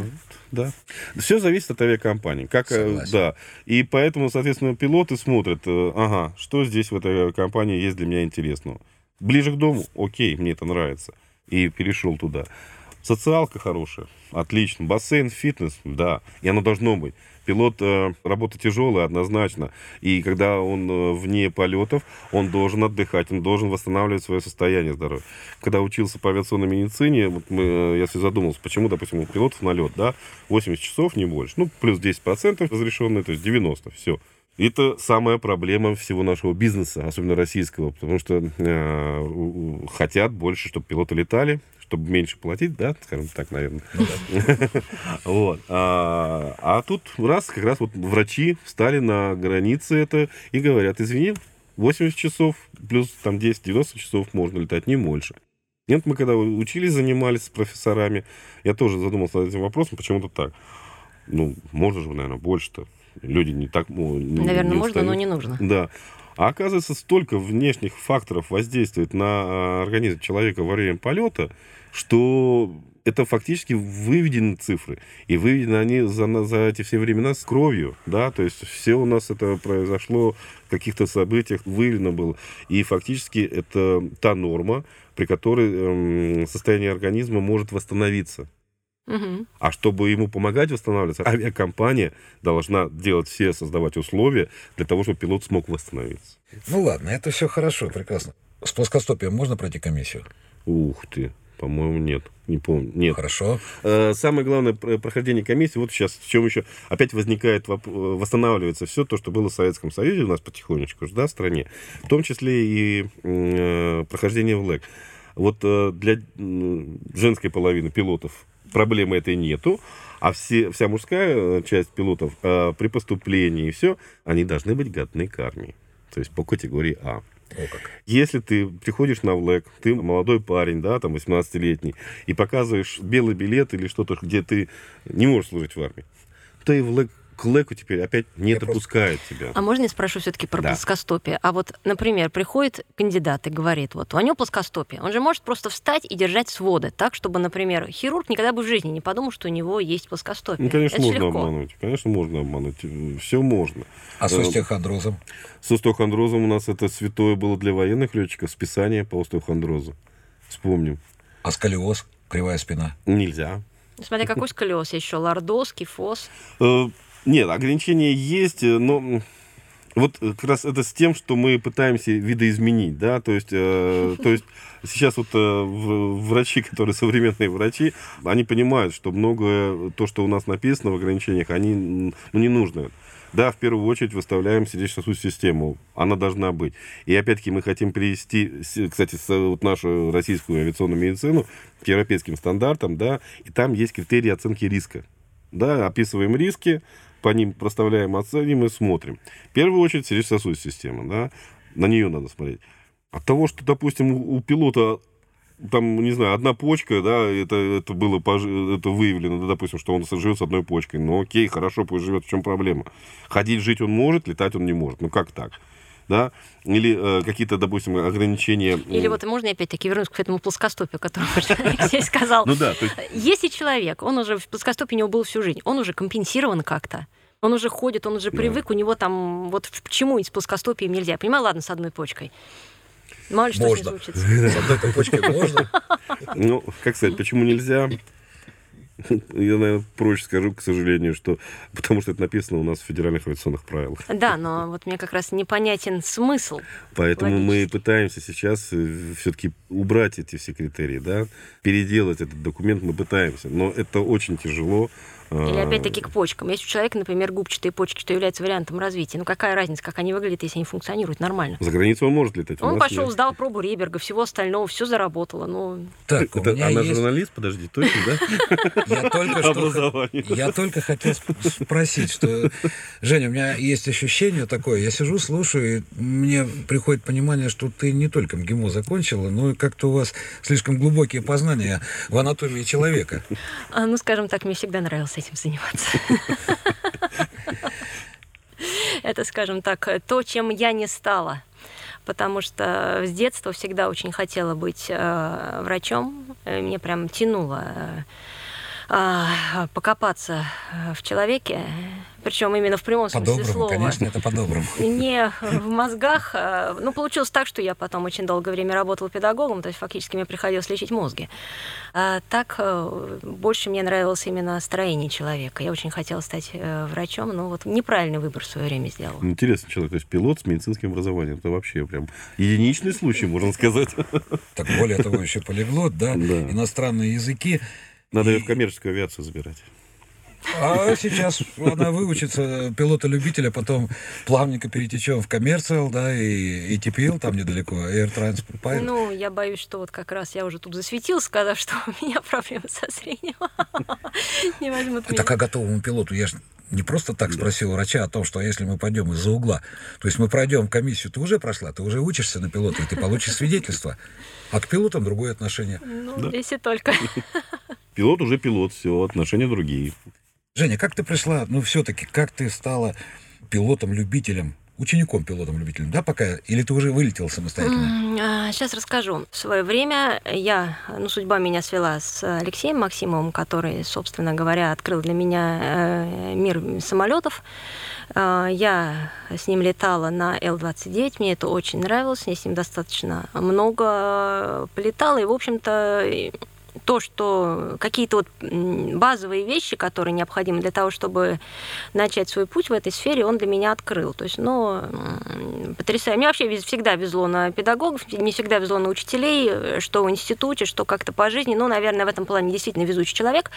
да. Все зависит от авиакомпании. Как, э, Согласен. да. И поэтому, соответственно, пилоты смотрят, э, ага, что здесь в этой компании есть для меня интересного. Ближе к дому, окей, мне это нравится. И перешел туда. Социалка хорошая, отлично. Бассейн, фитнес, да. И оно должно быть. Пилот э, работа тяжелая однозначно. И когда он э, вне полетов, он должен отдыхать, он должен восстанавливать свое состояние здоровья. Когда учился по авиационной медицине, вот мы, э, я себе задумался, почему, допустим, у пилотов на лет, да, 80 часов, не больше. Ну, плюс 10% разрешенные, то есть 90, все. Это самая проблема всего нашего бизнеса, особенно российского, потому что э, хотят больше, чтобы пилоты летали, чтобы меньше платить, да, скажем так, наверное. Вот. А, а тут раз, как раз вот врачи встали на границе это и говорят, извини, 80 часов плюс там 10-90 часов можно летать, не больше. Нет, мы когда учились, занимались с профессорами, я тоже задумался над этим вопросом, почему-то так. Ну, можно же, наверное, больше-то. Люди не так... ну, не- Наверное, не можно, но не нужно. Да. А оказывается, столько внешних факторов воздействует на а, организм человека во время полета, что это фактически выведены цифры. И выведены они за, за эти все времена с кровью. Да? То есть все у нас это произошло в каких-то событиях, выведено было. И фактически это та норма, при которой эм, состояние организма может восстановиться. А чтобы ему помогать восстанавливаться, авиакомпания должна делать все, создавать условия для того, чтобы пилот смог восстановиться. Ну ладно, это все хорошо, прекрасно. С плоскостопием можно пройти комиссию? Ух ты, по-моему, нет. Не помню. Нет. Хорошо. Э, Самое главное про- прохождение комиссии, вот сейчас в чем еще опять возникает, э, восстанавливается все то, что было в Советском Союзе у нас потихонечку, да, в стране, в том числе и э, прохождение в ЛЭК. Вот э, для женской половины пилотов проблемы этой нету, а все, вся мужская э, часть пилотов э, при поступлении и все, они должны быть годны к армии. То есть по категории А. О, как. Если ты приходишь на ВЛЭК, ты молодой парень, да, там 18-летний, и показываешь белый билет или что-то, где ты не можешь служить в армии, то и ВЛЭК, к ЛЭКу теперь опять не Я просто- тебя. А можно я спрошу все-таки про Да. плоскостопие? А вот, например, приходит кандидат и говорит, вот у него плоскостопие. Он же может просто встать и держать своды так, чтобы, например, хирург никогда бы в жизни не подумал, что у него есть плоскостопие. Ну, конечно, Это можно легко. обмануть. Конечно, можно обмануть. Все можно. А с Э, остеохондрозом? С остеохондрозом у нас это святое было для военных летчиков, списание по остеохондрозу. Вспомним. А сколиоз? Кривая спина? Нельзя. Смотря какой сколиоз, еще лордоз, кифоз. Нет, ограничения есть, э, но вот как раз это с тем, что мы пытаемся видоизменить, да, то есть, э, то есть сейчас вот э, врачи, которые современные врачи, они понимают, что многое, то, что у нас написано в ограничениях, они ну, не нужно. Да, в первую очередь выставляем сердечно-сосудистую систему. Она должна быть. И опять-таки мы хотим перевести, с- кстати, вот нашу российскую авиационную медицину к европейским стандартам, да, и там есть критерии оценки риска. Да, описываем риски, по ним проставляем, оценим и смотрим. В первую очередь сердечно-сосудистая система, да, на нее надо смотреть. От того, что, допустим, у, у пилота там, не знаю, одна почка, да, это, это было это выявлено, да, допустим, что он живет с одной почкой. Ну, окей, хорошо, пусть живет, в чем проблема? Ходить, жить он может, летать он не может. Ну, как так? Да? Или э, какие-то, допустим, ограничения... Или вот можно опять-таки вернусь к этому плоскостопию, который Алексей сказал. Ну да, Если человек, он уже в плоскостопии у него был всю жизнь, он уже компенсирован как-то, он уже ходит, он уже Да. привык, у него там вот почему с плоскостопием нельзя? Я понимаю, ладно, с одной почкой. Мало ли что Можно. с ней случится. С одной почкой можно? Ну, как сказать, почему нельзя? Я, наверное, проще скажу, к сожалению, что потому что это написано у нас в федеральных авиационных правилах. Да, но вот мне как раз непонятен смысл. Поэтому мы Логически. пытаемся сейчас все-таки убрать эти все критерии, да, переделать этот документ мы пытаемся, но это очень тяжело. Или А, опять-таки к почкам. Если у человека, например, губчатые почки, что является вариантом развития, ну какая разница, как они выглядят, если они функционируют нормально? За границу он может летать. Он пошел, нет. сдал пробу Реберга, всего остального, все заработало. Ну, Так, у Это меня она есть... журналист, подожди, точно, да? Я только что... Я только хотел сп- спросить, что... Женя, у меня есть ощущение такое. Я сижу, слушаю, и мне приходит понимание, что ты не только МГИМО закончила, но и как-то у вас слишком глубокие познания в анатомии человека. а, ну, скажем так, мне всегда нравилось этим заниматься. Это, скажем так, то, чем я не стала потому что с детства всегда очень хотела быть э, врачом. Мне прям тянуло э, а, покопаться э, в человеке, причем именно в прямом смысле слова. конечно, это по-доброму. Не в мозгах. А, ну, получилось так, что я потом очень долгое время работала педагогом, то есть фактически мне приходилось лечить мозги. А так э, больше мне нравилось именно строение человека. Я очень хотела стать э, врачом, но вот неправильный выбор в свое время сделала. Интересный человек, то есть пилот с медицинским образованием. Это вообще прям единичный случай, можно сказать. Так более того, еще полиглот, да, Да. иностранные языки. Надо ее в коммерческую авиацию забирать. А сейчас она выучится пилота-любителя, потом плавненько перетечем в коммерциал, да, и, и TPL там недалеко, Air Transport Pilot. Ну, я боюсь, что вот как раз я уже тут засветил, сказав, что у меня проблемы со зрением. Не возьмут меня. Так а готовому пилоту я же не просто так спросил у врача о том, что если мы пойдем из-за угла, то есть мы пройдем комиссию, ты уже прошла, ты уже учишься на пилота, и ты получишь свидетельство. А к пилотам другое отношение. Ну, если только. Пилот уже пилот, все, отношения другие. Женя, как ты пришла, ну все-таки, как ты стала пилотом-любителем, учеником-пилотом-любителем, да, пока? Или ты уже вылетел самостоятельно? Сейчас расскажу. В свое время я, ну, судьба меня свела с Алексеем Максимовым, который, собственно говоря, открыл для меня э, мир самолетов. Э, Я с ним летала на Л-29, мне это очень нравилось, я с ним достаточно много полетала, и, в общем-то, то, что какие-то вот базовые вещи, которые необходимы для того, чтобы начать свой путь в этой сфере, он для меня открыл. То есть, ну, потрясающе. Мне вообще всегда везло на педагогов, мне всегда везло на учителей, э, что в институте, что как-то по жизни. Ну, наверное, в этом плане действительно везучий человек.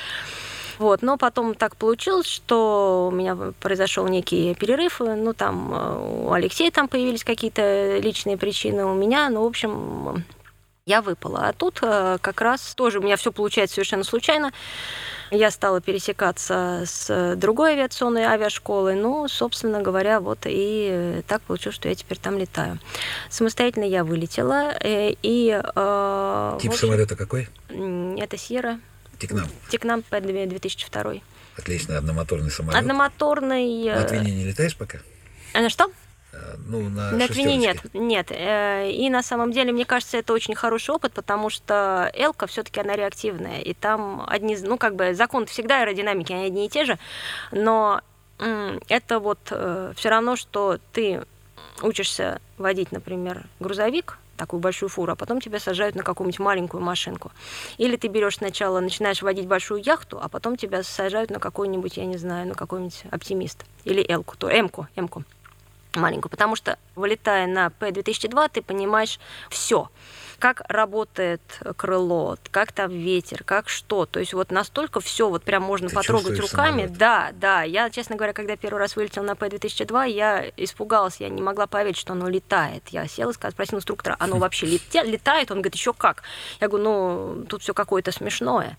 Вот, но потом так получилось, что у меня произошел некий перерыв, э, ну, там э, у Алексея там появились какие-то личные причины, у меня, ну, в общем, я выпала. А тут э, как раз тоже у меня все получается совершенно случайно. Я стала пересекаться с другой авиационной авиашколой. Ну, собственно говоря, вот и э, так получилось, что я теперь там летаю. Самостоятельно я вылетела. э, И, э, Тип в общем, самолета какой? Это Сьерра. Тикнам. Текнам П-2002. Отлично, одномоторный самолет. Одномоторный... э, На Твине не летаешь пока? а на что? Ну, на, На Твине нет, шестерочке. нет. Э, И на самом деле, мне кажется, это очень хороший опыт, потому что Элка все-таки она реактивная, и там одни, ну как бы закон всегда аэродинамики, они одни и те же, но это вот все равно, что ты учишься водить, например, грузовик, такую большую фуру, а потом тебя сажают на какую-нибудь маленькую машинку. Или ты берешь сначала, начинаешь водить большую яхту, а потом тебя сажают на какой-нибудь, я не знаю, на какой-нибудь оптимист. Или Элку, то Эмку, Эмку маленькую, потому что вылетая на П-2002, ты понимаешь все как работает крыло, как там ветер, как что. То есть вот настолько все вот прям можно Ты потрогать руками. самолет. Да, да. Я, честно говоря, когда первый раз вылетела на П-2002, я испугалась, я не могла поверить, что оно летает. Я села и сказала, спросила инструктора, оно вообще летает? Он говорит, еще как? Я говорю, ну, тут все какое-то смешное.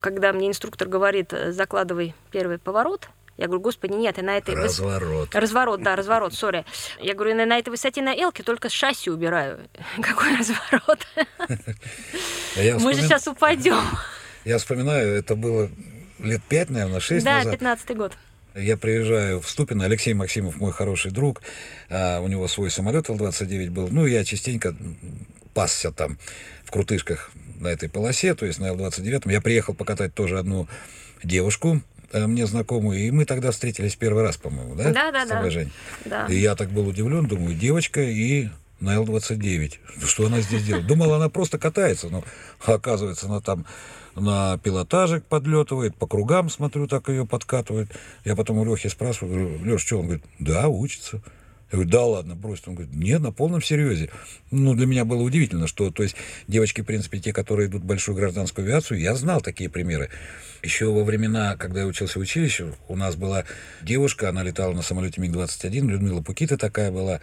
Когда мне инструктор говорит, закладывай первый поворот, я говорю, господи, нет, и на этой... выс- Разворот. Разворот, да, разворот, сори. Я говорю, на, на этой высоте на Элке только шасси убираю. Какой разворот? А Мы же сейчас упадем. я вспоминаю, это было лет пять, наверное, шесть Да, назад. 15 год. Я приезжаю в Ступино, Алексей Максимов, мой хороший друг, а, у него свой самолет Л-29 был. Ну, я частенько пасся там в крутышках на этой полосе, то есть на Л-29. Я приехал покатать тоже одну девушку, мне знакомую, и мы тогда встретились первый раз, по-моему, да? Да, да, С тобой, да. Жень? Да. И я так был удивлен, думаю, девочка и на Л-29. Что она здесь делает? Думал, она просто катается, но оказывается, она там на пилотажик подлетывает, по кругам, смотрю, так ее подкатывает. Я потом у Лехи спрашиваю, Леш, что? Он говорит, да, учится. Я говорю, да ладно, брось. Он говорит, нет, на полном серьезе. Ну, для меня было удивительно, что, то есть, девочки, в принципе, те, которые идут в большую гражданскую авиацию, я знал такие примеры. Еще во времена, когда я учился в училище, у нас была девушка, она летала на самолете МиГ-21, Людмила Пукита такая была.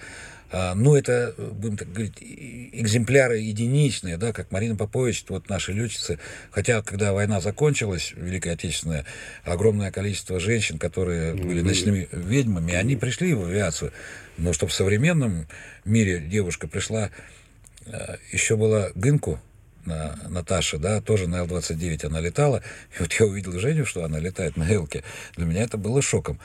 А, Ну, это, будем так говорить, экземпляры единичные, да, как Марина Попович, вот наши летчицы. Хотя, когда война закончилась, Великая Отечественная, огромное количество женщин, которые были ночными ведьмами, они пришли в авиацию. Но чтобы в современном мире девушка пришла, э, еще была Гынку, на, Наташа, да, тоже на Л-29 она летала. И вот я увидел Женю, что она летает на Элке. Для меня это было шоком.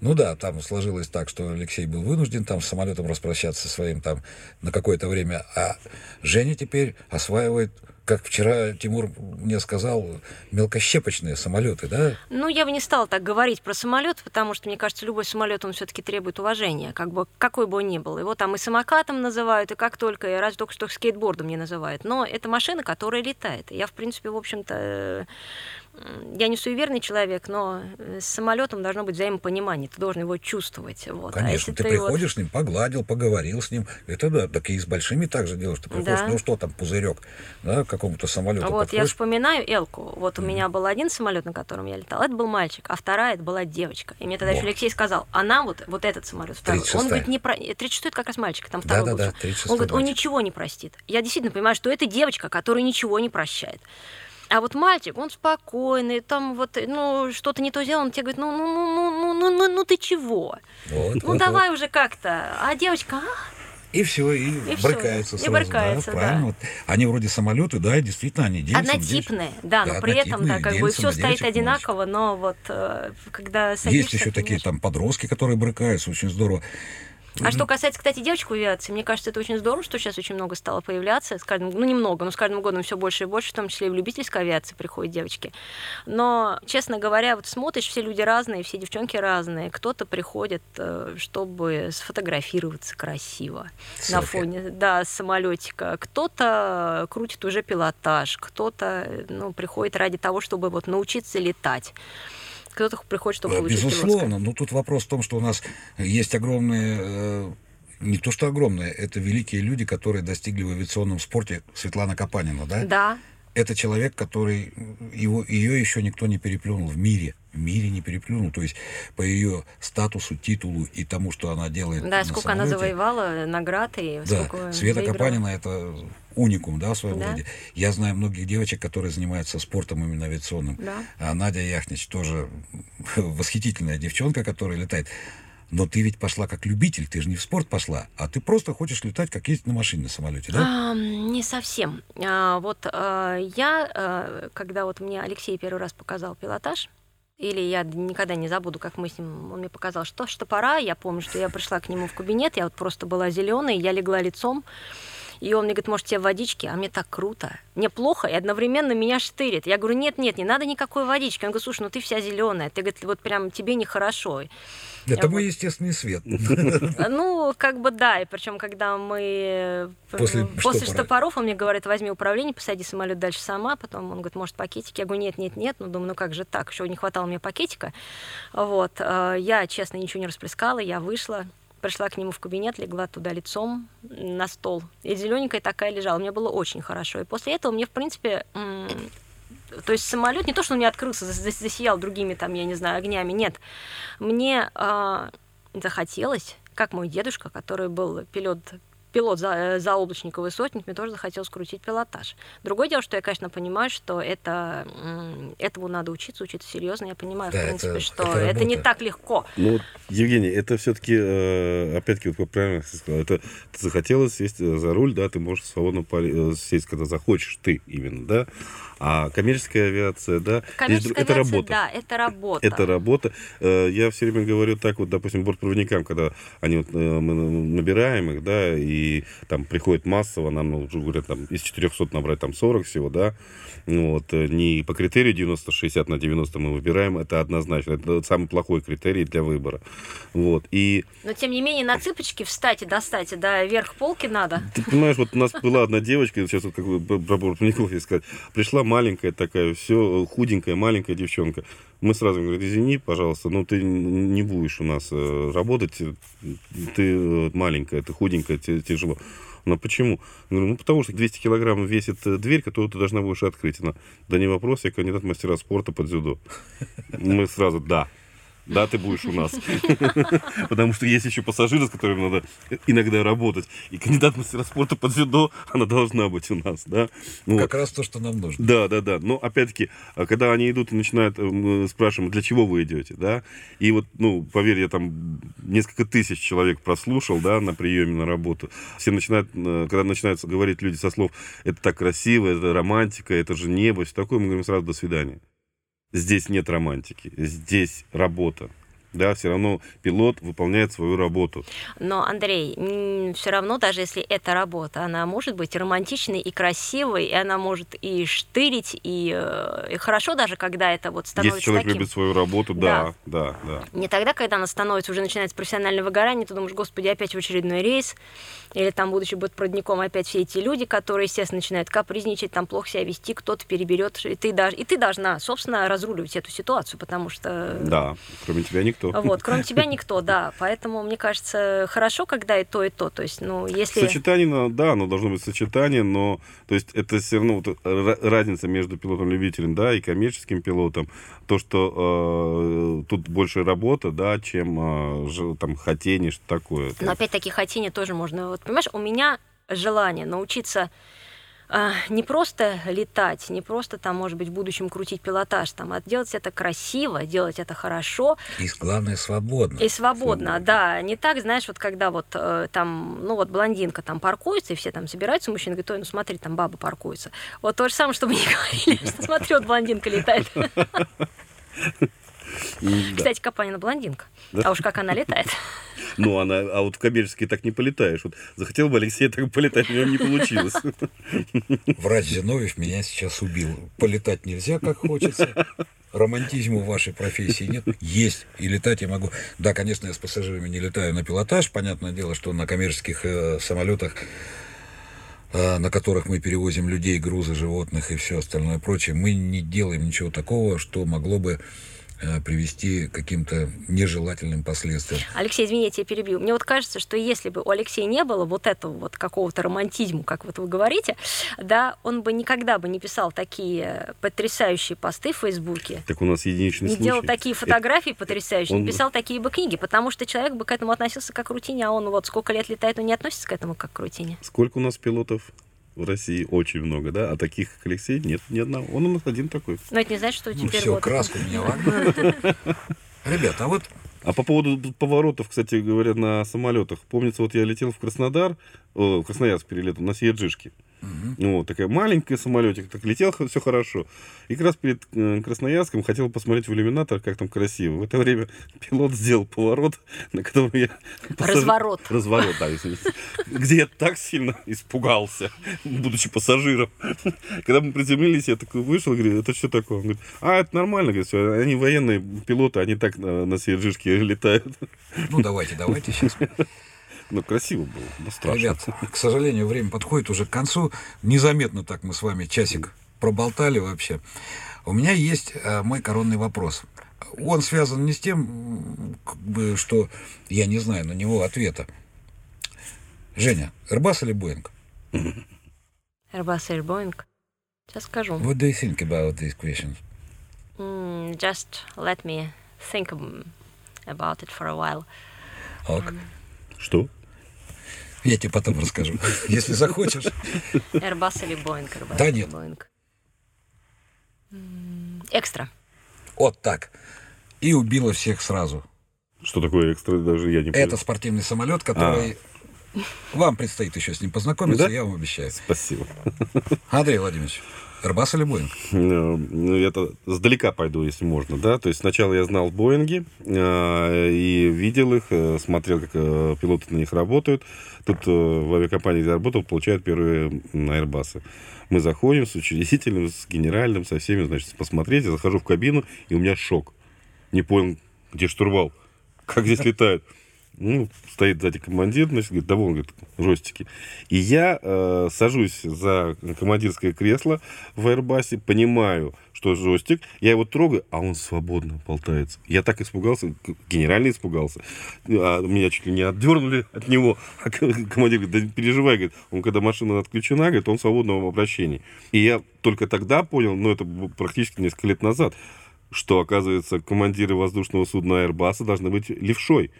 Ну да, там сложилось так, что Алексей был вынужден там с самолетом распрощаться своим там на какое-то время, а Женя теперь осваивает как вчера Тимур мне сказал, мелкощепочные самолеты, да? Ну, я бы не стала так говорить про самолет, потому что, мне кажется, любой самолет, он все-таки требует уважения, как бы, какой бы он ни был. Его там и самокатом называют, и как только, и раз только что скейтбордом не называют. Но это машина, которая летает. Я, в принципе, в общем-то, я не суеверный человек, но э, с самолетом должно быть взаимопонимание, ты должен его чувствовать. Вот. А Конечно, а ты, ты приходишь вот... с ним, погладил, поговорил с ним, это да, так и с большими также делаешь, ты приходишь, да. ну что там, пузырек, да, к какому-то самолету Вот, подходишь. я вспоминаю Элку, вот у mm. меня был один самолет, на котором я летал, это был мальчик, а вторая это была девочка. И мне тогда вот. еще Алексей сказал, она вот, вот этот самолет, второй, он говорит, не про... 36 это как раз мальчик, там второй да. Да, да, 36 он говорит, он ничего не простит. Я действительно понимаю, что это девочка, которая ничего не прощает. А вот мальчик, он спокойный, там вот, ну, что-то не то сделал, он тебе говорит, ну, ну, ну, ну, ну, ну, ну ты чего? Вот, ну, вот, давай вот. уже как-то. А девочка, а? И все, и, и брыкаются все. сразу. И брыкаются, да, правильно. Да. Вот. Они вроде самолеты, да, действительно, они делятся. Однотипные, да, но при этом, да, как бы все стоит одинаково, но вот когда садишься... Есть еще такие там подростки, которые брыкаются, очень здорово. А что касается, кстати, девочек в авиации, мне кажется, это очень здорово, что сейчас очень много стало появляться. С каждым, ну, немного, но с каждым годом все больше и больше, в том числе и в любительской авиации приходят девочки. Но, честно говоря, вот смотришь, все люди разные, все девчонки разные. Кто-то приходит, э, чтобы сфотографироваться красиво Селфи. на фоне да, самолетика. Кто-то крутит уже пилотаж, кто-то ну, приходит ради того, чтобы вот научиться летать кто-то приходит, чтобы получить Безусловно, но тут вопрос в том, что у нас есть огромные э, не то что огромные, это великие люди, которые достигли в авиационном спорте Светлана Капанина, да? Да. Это человек, который его, ее еще никто не переплюнул в мире. В мире не переплюнул. То есть по ее статусу, титулу и тому, что она делает. Да, сколько самолете. она завоевала наград и да. сколько Света выиграла. Капанина это уникум, да, в своем да. роде. Я знаю многих девочек, которые занимаются спортом именно авиационным. Да. А Надя Яхнич тоже восхитительная девчонка, которая летает. Но ты ведь пошла как любитель, ты же не в спорт пошла, а ты просто хочешь летать, как ездить на машине, на самолете, да? А, не совсем. А, вот а, я, а, когда вот мне Алексей первый раз показал пилотаж, или я никогда не забуду, как мы с ним, он мне показал, что что пора. Я помню, что я пришла к нему в кабинет, я вот просто была зеленой, я легла лицом, и он мне говорит, может, тебе водички? А мне так круто. Мне плохо, и одновременно меня штырит. Я говорю, нет, нет, не надо никакой водички. Он говорит, слушай, ну ты вся зеленая. Ты, говорит, вот прям тебе нехорошо. Это мой естественный свет. Ну, как бы да, и причем, когда мы после, после штопоров, он мне говорит, возьми управление, посади самолет дальше сама, потом он говорит, может, пакетики? Я говорю, нет, нет, нет, ну, думаю, ну как же так, еще не хватало мне пакетика. Вот, э, я, честно, ничего не расплескала, я вышла, пришла к нему в кабинет, легла туда лицом на стол. И зелененькая такая лежала. Мне было очень хорошо. И после этого мне, в принципе, то есть самолет не то, что он мне открылся, засиял другими там, я не знаю, огнями, нет. Мне э, захотелось, как мой дедушка, который был пилот пилот за, э, за облачниковый сотник, мне тоже захотелось крутить пилотаж. Другое дело, что я, конечно, понимаю, что это, этому надо учиться, учиться серьезно. Я понимаю, да, в принципе, это, что это, это не так легко. Ну, Евгений, это все-таки, э, опять-таки, вот правильно сказал, это захотелось сесть за руль, да, ты можешь свободно э, сесть, когда захочешь, ты именно, да, а коммерческая авиация, да, коммерческая это авиация, работа. Да, это работа. Это работа. Я все время говорю так вот, допустим, бортпроводникам, когда они вот, мы набираем их, да, и и там приходит массово, нам уже говорят, там, из 400 набрать там 40 всего, да, ну, вот, э, не по критерию 90-60 на 90 мы выбираем, это однозначно, это самый плохой критерий для выбора, вот, и... Но, тем не менее, на цыпочки встать и достать, да, вверх полки надо. Ты понимаешь, вот у нас была одна девочка, сейчас вот как бы про Бурбурников сказать, пришла маленькая такая, все худенькая, маленькая девчонка, мы сразу говорим, извини, пожалуйста, но ты не будешь у нас э, работать, ты э, маленькая, ты худенькая, тебе тяжело. Но почему? говорю, ну, потому что 200 килограмм весит э, дверь, которую ты должна будешь открыть. Она, да не вопрос, я кандидат мастера спорта под дзюдо. Мы сразу, да, да, ты будешь у нас. Потому что есть еще пассажиры, с которыми надо иногда работать. И кандидат мастера спорта под дзюдо, она должна быть у нас, да. Ну, как раз то, что нам нужно. Да, да, да. Но опять-таки, а когда они идут и начинают э, спрашивать, для чего вы идете, да. И вот, ну, поверь, я там несколько тысяч человек прослушал, да, на приеме на работу. Все начинают, э, когда начинают говорить люди со слов, это так красиво, это романтика, это же небо, все такое, мы говорим сразу до свидания. Здесь нет романтики, здесь работа. Да, все равно пилот выполняет свою работу. Но, Андрей, все равно, даже если эта работа, она может быть романтичной и красивой, и она может и штырить, и, э, и хорошо даже, когда это вот становится Если человек таким... любит свою работу, да, да, да. Не тогда, когда она становится, уже начинается профессиональное выгорание, ты думаешь, господи, опять в очередной рейс, или там, будучи будет проводником, опять все эти люди, которые, естественно, начинают капризничать, там плохо себя вести, кто-то переберет, и ты, и ты должна, собственно, разруливать эту ситуацию, потому что... Да, кроме тебя никто. Вот, кроме тебя никто, да. Поэтому, мне кажется, хорошо, когда и то, и то. То есть, ну, если... Сочетание, да, оно должно быть сочетание, но, то есть, это все равно вот, разница между пилотом-любителем, да, и коммерческим пилотом. То, что э, тут больше работа, да, чем э, там хотение, что такое. Но опять-таки хотение тоже можно... Вот, понимаешь, у меня желание научиться не просто летать, не просто там, может быть, в будущем крутить пилотаж, там, а делать это красиво, делать это хорошо. И главное, свободно. И свободно, свободно. да. Не так, знаешь, вот когда вот э, там, ну вот блондинка там паркуется, и все там собираются, мужчина говорит, ой, ну смотри, там баба паркуется. Вот то же самое, чтобы не говорили, что смотри, вот блондинка летает. Кстати, Капанина блондинка. А уж как она летает. Ну, она, а вот в коммерческий так не полетаешь. Вот захотел бы Алексей так полетать, у него не получилось. Врач Зиновьев меня сейчас убил. Полетать нельзя, как хочется. Романтизма в вашей профессии нет. Есть. И летать я могу. Да, конечно, я с пассажирами не летаю на пилотаж. Понятное дело, что на коммерческих э, самолетах э, на которых мы перевозим людей, грузы, животных и все остальное прочее, мы не делаем ничего такого, что могло бы привести к каким-то нежелательным последствиям. Алексей, извини, я тебя перебью. Мне вот кажется, что если бы у Алексея не было вот этого вот какого-то романтизма, как вот вы говорите, да, он бы никогда бы не писал такие потрясающие посты в Фейсбуке. Так у нас единичный не случай. делал такие фотографии потрясающие, он... не писал такие бы книги, потому что человек бы к этому относился как к рутине, а он вот сколько лет летает, он не относится к этому как к рутине. Сколько у нас пилотов? В России очень много, да, а таких, как Алексей, нет ни одного. Он у нас один такой. Но это не значит, что теперь ну, все, вот... краску меня. Ребята, а вот... А по поводу поворотов, кстати говоря, на самолетах. Помнится, вот я летел в Краснодар, о, в Красноярск перелетал, на Сиеджишке. Угу. Вот, такая маленькая самолетик, так летел, все хорошо. И как раз перед э, Красноярском хотел посмотреть в иллюминатор, как там красиво. В это время пилот сделал поворот, на котором я... Пассаж... Разворот. Разворот, да, извините. Где я так сильно испугался, будучи пассажиром. Когда мы приземлились, я такой вышел, говорю, это что такое? Он говорит, а, это нормально, говорит, все, они военные пилоты, они так на, на Сиеджишке летают. Ну, давайте, давайте сейчас ну, красиво было, но страшно. Ребят, к сожалению, время подходит уже к концу. Незаметно так мы с вами часик проболтали вообще. У меня есть э, мой коронный вопрос. Он связан не с тем, как бы, что я не знаю на него ответа. Женя, Airbus или Boeing? Airbus или Boeing? Сейчас скажу. What do you think about these questions? Mm, just let me think about it for a while. Ок. Um, что? Я тебе потом расскажу, если захочешь. Airbus или Boeing? Airbus да нет. Boeing. Экстра. Вот так. И убила всех сразу. Что такое экстра, даже я не понимаю. Это спортивный самолет, который... А. Вам предстоит еще с ним познакомиться, да? я вам обещаю. Спасибо. Андрей Владимирович, Airbus или Boeing? Ну, это сдалека пойду, если можно, да. То есть сначала я знал Боинги э, и видел их, э, смотрел, как э, пилоты на них работают. Тут в авиакомпании, где я работал, получают первые Airbus. Мы заходим с учредителем, с генеральным, со всеми, значит, посмотреть. Я захожу в кабину, и у меня шок. Не понял, где штурвал, как здесь летают. Ну, стоит сзади командир, значит, говорит, да вон, говорит, жестики. И я э, сажусь за командирское кресло в Airbus, понимаю, что жестик, я его трогаю, а он свободно болтается. Я так испугался, генерально испугался. А меня чуть ли не отдернули от него. А командир говорит, да не переживай, говорит, он когда машина отключена, говорит, он в свободном обращении. И я только тогда понял, ну, это практически несколько лет назад, что, оказывается, командиры воздушного судна Airbus должны быть левшой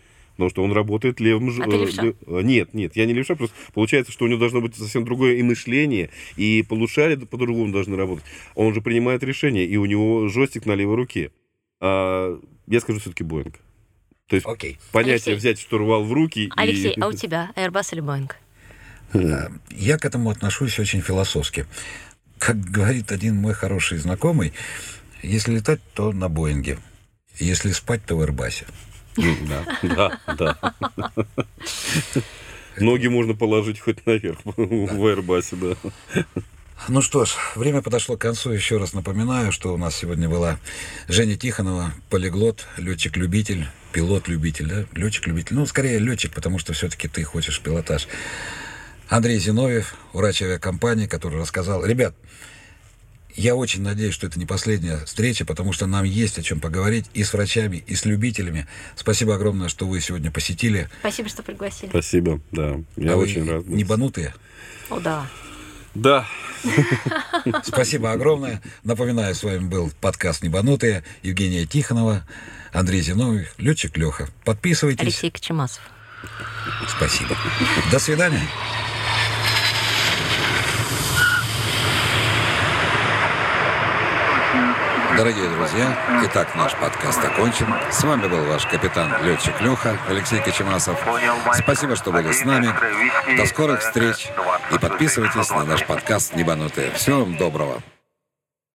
потому что он работает левым... А ты левша? Э, нет, нет, я не левша, просто получается, что у него должно быть совсем другое и мышление, и полушария по-другому должны работать. Он же принимает решение, и у него жестик на левой руке. А, я скажу все-таки Боинг. То есть okay. понятие Алексей. взять штурвал в руки. Алексей, и... а у тебя Airbus или Боинг? Э, я к этому отношусь очень философски. Как говорит один мой хороший знакомый, если летать, то на Боинге. Если спать, то в Airbus. Да, да, да. Ноги можно положить хоть наверх в Airbus, да. Ну что ж, время подошло к концу. Еще раз напоминаю, что у нас сегодня была Женя Тихонова, полиглот, летчик-любитель, пилот-любитель, да? Летчик-любитель. Ну, скорее летчик, потому что все-таки ты хочешь пилотаж. Андрей Зиновьев, врач авиакомпании, который рассказал. Ребят, я очень надеюсь, что это не последняя встреча, потому что нам есть о чем поговорить и с врачами, и с любителями. Спасибо огромное, что вы сегодня посетили. Спасибо, что пригласили. Спасибо, да. Я а очень вы рад. Не банутые? О, да. Да. Спасибо огромное. Напоминаю, с вами был подкаст «Небанутые». Евгения Тихонова, Андрей Зиновьев, летчик Леха. Подписывайтесь. Алексей Кочемасов. Спасибо. До свидания. Дорогие друзья, итак, наш подкаст окончен. С вами был ваш капитан-летчик Леха, Алексей Кочемасов. Спасибо, что были с нами. До скорых встреч. И подписывайтесь на наш подкаст «Небанутые». Всего вам доброго.